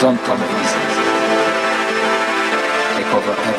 Don't come easy. Take over everything.